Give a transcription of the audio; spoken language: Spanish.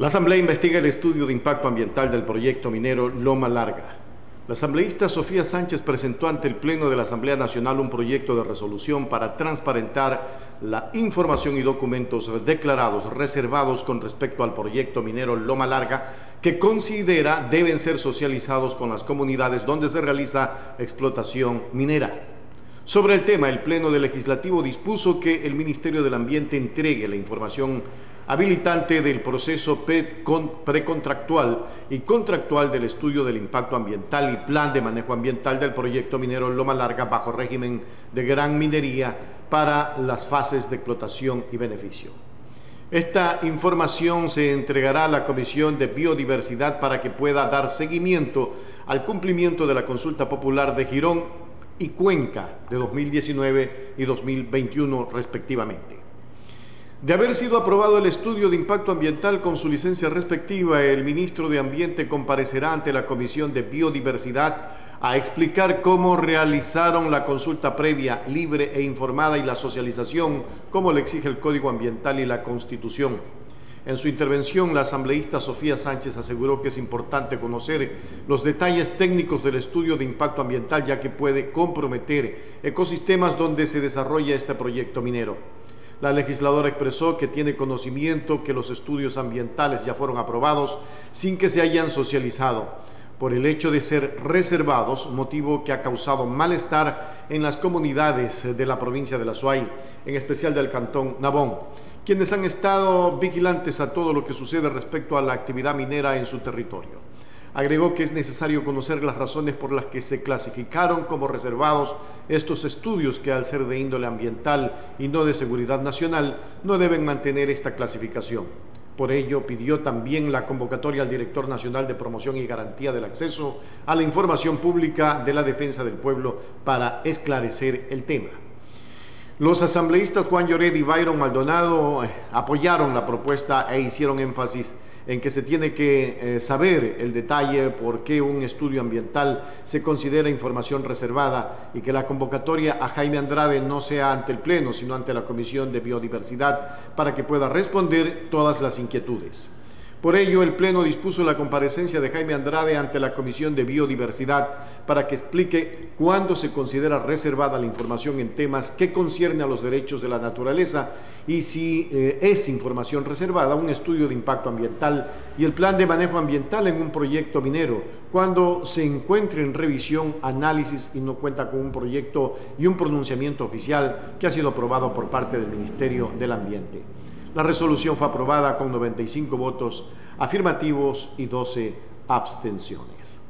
La Asamblea investiga el estudio de impacto ambiental del proyecto minero Loma Larga. La asambleísta Sofía Sánchez presentó ante el Pleno de la Asamblea Nacional un proyecto de resolución para transparentar la información y documentos declarados reservados con respecto al proyecto minero Loma Larga que considera deben ser socializados con las comunidades donde se realiza explotación minera. Sobre el tema, el Pleno del Legislativo dispuso que el Ministerio del Ambiente entregue la información habilitante del proceso precontractual y contractual del estudio del impacto ambiental y plan de manejo ambiental del proyecto minero Loma Larga bajo régimen de gran minería para las fases de explotación y beneficio. Esta información se entregará a la Comisión de Biodiversidad para que pueda dar seguimiento al cumplimiento de la consulta popular de Girón y Cuenca de 2019 y 2021 respectivamente. De haber sido aprobado el estudio de impacto ambiental con su licencia respectiva, el ministro de Ambiente comparecerá ante la Comisión de Biodiversidad a explicar cómo realizaron la consulta previa, libre e informada y la socialización, como le exige el Código Ambiental y la Constitución. En su intervención, la asambleísta Sofía Sánchez aseguró que es importante conocer los detalles técnicos del estudio de impacto ambiental, ya que puede comprometer ecosistemas donde se desarrolla este proyecto minero. La legisladora expresó que tiene conocimiento que los estudios ambientales ya fueron aprobados sin que se hayan socializado por el hecho de ser reservados, motivo que ha causado malestar en las comunidades de la provincia de La Suay, en especial del cantón Nabón, quienes han estado vigilantes a todo lo que sucede respecto a la actividad minera en su territorio. Agregó que es necesario conocer las razones por las que se clasificaron como reservados estos estudios que al ser de índole ambiental y no de seguridad nacional no deben mantener esta clasificación. Por ello, pidió también la convocatoria al director nacional de promoción y garantía del acceso a la información pública de la defensa del pueblo para esclarecer el tema. Los asambleístas Juan Lloret y Byron Maldonado eh, apoyaron la propuesta e hicieron énfasis en que se tiene que eh, saber el detalle por qué un estudio ambiental se considera información reservada y que la convocatoria a Jaime Andrade no sea ante el Pleno, sino ante la Comisión de Biodiversidad para que pueda responder todas las inquietudes. Por ello, el Pleno dispuso la comparecencia de Jaime Andrade ante la Comisión de Biodiversidad para que explique cuándo se considera reservada la información en temas que concierne a los derechos de la naturaleza y si eh, es información reservada, un estudio de impacto ambiental y el plan de manejo ambiental en un proyecto minero, cuando se encuentre en revisión, análisis y no cuenta con un proyecto y un pronunciamiento oficial que ha sido aprobado por parte del Ministerio del Ambiente. La resolución fue aprobada con 95 votos afirmativos y 12 abstenciones.